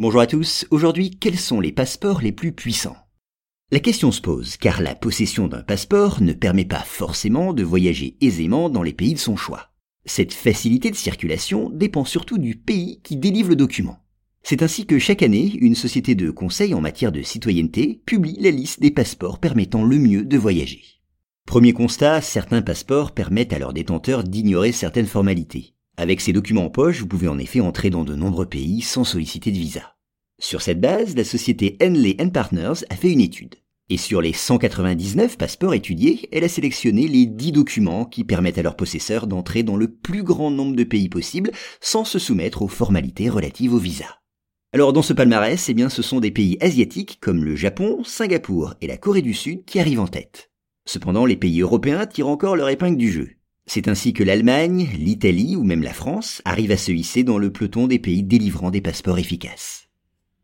Bonjour à tous, aujourd'hui quels sont les passeports les plus puissants? La question se pose car la possession d'un passeport ne permet pas forcément de voyager aisément dans les pays de son choix. Cette facilité de circulation dépend surtout du pays qui délivre le document. C'est ainsi que chaque année, une société de conseil en matière de citoyenneté publie la liste des passeports permettant le mieux de voyager. Premier constat, certains passeports permettent à leurs détenteurs d'ignorer certaines formalités. Avec ces documents en poche, vous pouvez en effet entrer dans de nombreux pays sans solliciter de visa. Sur cette base, la société Henley Partners a fait une étude. Et sur les 199 passeports étudiés, elle a sélectionné les 10 documents qui permettent à leurs possesseurs d'entrer dans le plus grand nombre de pays possible sans se soumettre aux formalités relatives au visa. Alors dans ce palmarès, eh ce sont des pays asiatiques comme le Japon, Singapour et la Corée du Sud qui arrivent en tête. Cependant, les pays européens tirent encore leur épingle du jeu. C'est ainsi que l'Allemagne, l'Italie ou même la France arrivent à se hisser dans le peloton des pays délivrant des passeports efficaces.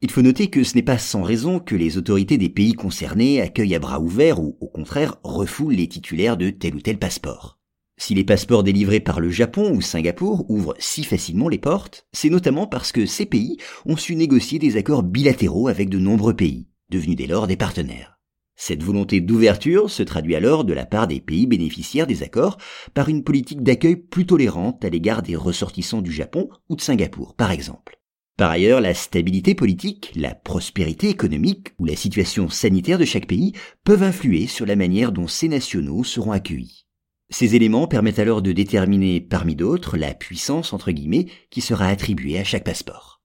Il faut noter que ce n'est pas sans raison que les autorités des pays concernés accueillent à bras ouverts ou au contraire refoulent les titulaires de tel ou tel passeport. Si les passeports délivrés par le Japon ou Singapour ouvrent si facilement les portes, c'est notamment parce que ces pays ont su négocier des accords bilatéraux avec de nombreux pays, devenus dès lors des partenaires. Cette volonté d'ouverture se traduit alors de la part des pays bénéficiaires des accords par une politique d'accueil plus tolérante à l'égard des ressortissants du Japon ou de Singapour, par exemple. Par ailleurs, la stabilité politique, la prospérité économique ou la situation sanitaire de chaque pays peuvent influer sur la manière dont ces nationaux seront accueillis. Ces éléments permettent alors de déterminer parmi d'autres la puissance entre guillemets qui sera attribuée à chaque passeport.